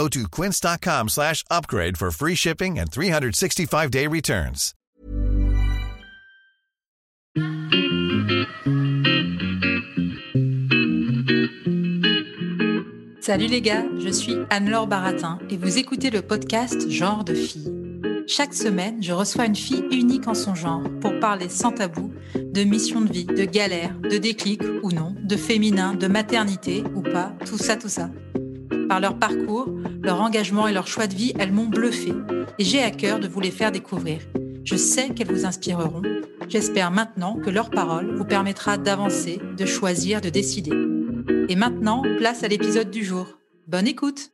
Go to quince.com slash upgrade for free shipping and 365-day returns. Salut les gars, je suis Anne-Laure Baratin et vous écoutez le podcast Genre de fille. Chaque semaine, je reçois une fille unique en son genre pour parler sans tabou de mission de vie, de galère, de déclic ou non, de féminin, de maternité ou pas, tout ça, tout ça. Par leur parcours, leur engagement et leur choix de vie, elles m'ont bluffé et j'ai à cœur de vous les faire découvrir. Je sais qu'elles vous inspireront. J'espère maintenant que leur parole vous permettra d'avancer, de choisir, de décider. Et maintenant, place à l'épisode du jour. Bonne écoute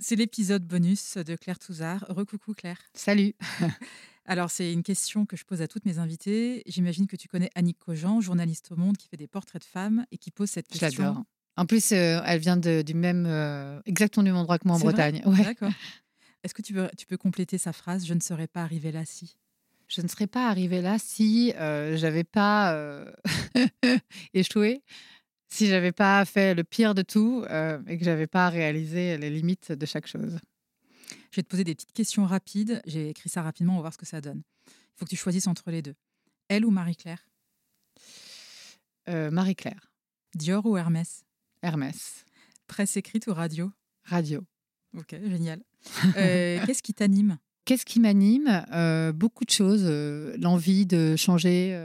C'est l'épisode bonus de Claire Touzard. Recoucou Claire. Salut. Alors, c'est une question que je pose à toutes mes invitées. J'imagine que tu connais Annick Cogent, journaliste au Monde qui fait des portraits de femmes et qui pose cette question. En plus, euh, elle vient de, du même, euh, exactement du même endroit que moi en Bretagne. Ouais. D'accord. Est-ce que tu peux, tu peux compléter sa phrase Je ne serais pas arrivée là si? Je ne serais pas arrivée là si euh, j'avais pas échoué, si j'avais pas fait le pire de tout et que j'avais pas réalisé les limites de chaque chose. Je vais te poser des petites questions rapides. J'ai écrit ça rapidement, on va voir ce que ça donne. Il faut que tu choisisses entre les deux. Elle ou Marie-Claire? Marie-Claire, Dior ou Hermès? Hermès, Presse écrite ou radio? Radio. Ok, génial. Euh, Qu'est-ce qui t'anime? Qu'est-ce qui m'anime? Euh, Beaucoup de choses. euh, L'envie de changer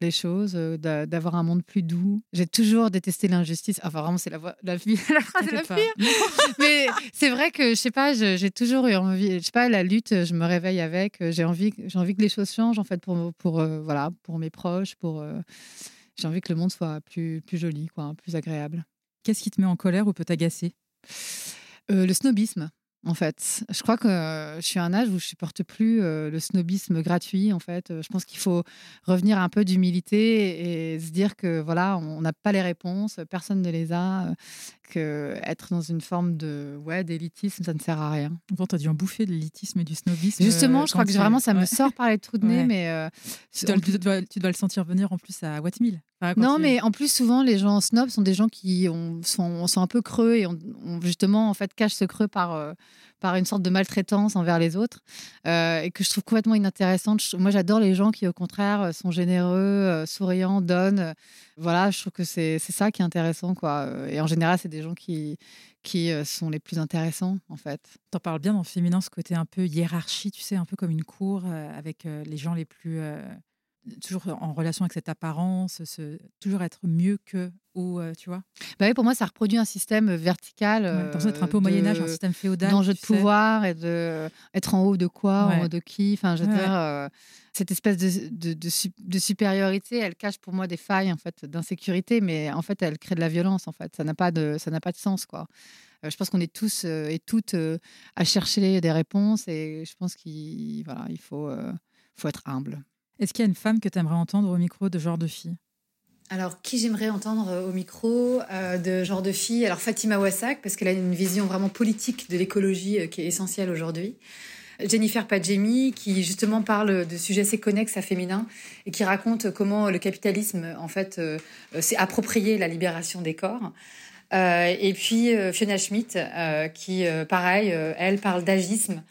les choses, d'a- d'avoir un monde plus doux. J'ai toujours détesté l'injustice. Enfin, vraiment, c'est la, voix- la, vie- la phrase la pas. pire. Mais c'est vrai que, je sais pas, j'ai toujours eu envie, je sais pas, la lutte, je me réveille avec. J'ai envie, j'ai envie que les choses changent, en fait, pour, pour, voilà, pour mes proches, pour. J'ai envie que le monde soit plus, plus joli, quoi, plus agréable. Qu'est-ce qui te met en colère ou peut t'agacer? Euh, le snobisme, en fait. Je crois que euh, je suis à un âge où je supporte plus euh, le snobisme gratuit, en fait. Je pense qu'il faut revenir à un peu d'humilité et se dire que voilà, on n'a pas les réponses, personne ne les a, que être dans une forme de ouais d'élitisme, ça ne sert à rien. Pourtant, t'as dû en bouffer de l'élitisme et du snobisme. Justement, euh, je crois que vraiment ça me sort par les trous de nez, Ouais. mais euh, Tu dois, tu dois- tu dois le sentir venir en plus à Wattmill. Enfin, Non, tu- mais en plus, souvent, les gens snobs sont des gens qui ont- sont, sont un peu creux et ont justement, en fait, cachent ce creux par, euh, par une sorte de maltraitance envers les autres euh, et que je trouve complètement inintéressante. Moi, j'adore les gens qui, au contraire, euh, sont généreux, euh, souriants, donnent. Voilà, je trouve que c'est ça qui est intéressant, quoi. Et en général, c'est des gens qui, qui sont les plus intéressants, en fait. T'en parles bien dans le féminin, ce côté un peu hiérarchie, tu sais, un peu comme une cour avec les gens les plus. Euh, toujours en relation avec cette apparence, ce- toujours être mieux que, ou euh, tu vois? Bah oui, pour moi, ça reproduit un système vertical. Ouais, T'as l'impression d'être un peu au de- Moyen-Âge, un système féodal. d'enjeu de sais. pouvoir et de être en haut de quoi, Ouais. en haut de qui? Enfin, je veux Ouais. dire, euh, cette espèce de, de, de su- de supériorité, elle cache pour moi des failles en fait d'insécurité, mais en fait, elle crée de la violence. En fait, ça n'a pas de ça n'a pas de sens quoi. Euh, je pense qu'on est tous euh, et toutes euh, à chercher des réponses et je pense qu'il voilà, il faut euh, faut être humble. Est-ce qu'il y a une femme que tu aimerais entendre au micro de genre de fille? Alors, qui j'aimerais entendre euh, au micro euh, de genre de fille? Alors, Fatima Wassak, parce qu'elle a une vision vraiment politique de l'écologie euh, qui est essentielle aujourd'hui. Jennifer Padjemi, qui justement parle de sujets assez connexes à féminin et qui raconte comment le capitalisme, en fait, s'est approprié la libération des corps. Et puis Fiona Schmidt, qui, pareil, elle parle d'agisme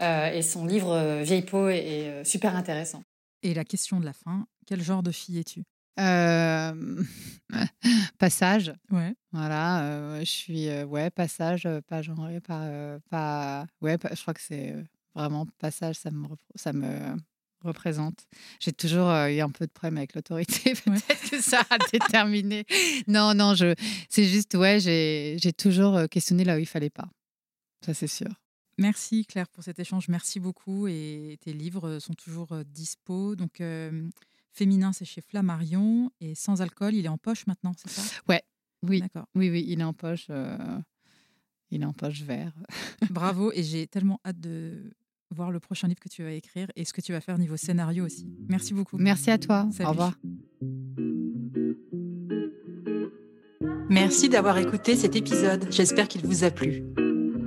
et son livre Vieille peau est, super intéressant. Et la question de la fin, quel genre de fille es-tu? Euh, passage. Ouais. Voilà, euh, je suis euh, ouais passage, pas genré, pas pas ouais, pas- je crois que c'est vraiment passage, ça me ça me représente. J'ai toujours eu un peu de problème avec l'autorité, peut-être que ça a déterminé. Non, non, je c'est juste ouais, j'ai j'ai toujours questionné là où il fallait pas. Ça c'est sûr. Merci Claire pour cet échange, merci beaucoup. Et tes livres sont toujours euh, dispo. Donc, euh, Féminin, c'est chez Flammarion. Et Sans alcool, il est en poche maintenant, c'est ça? Oui, D'accord. oui, oui, il est en poche, euh, il est en poche vert. Bravo. Et j'ai tellement hâte de voir le prochain livre que tu vas écrire et ce que tu vas faire niveau scénario aussi. Merci beaucoup. Merci à toi. Salut. Au revoir. Merci d'avoir écouté cet épisode. J'espère qu'il vous a plu.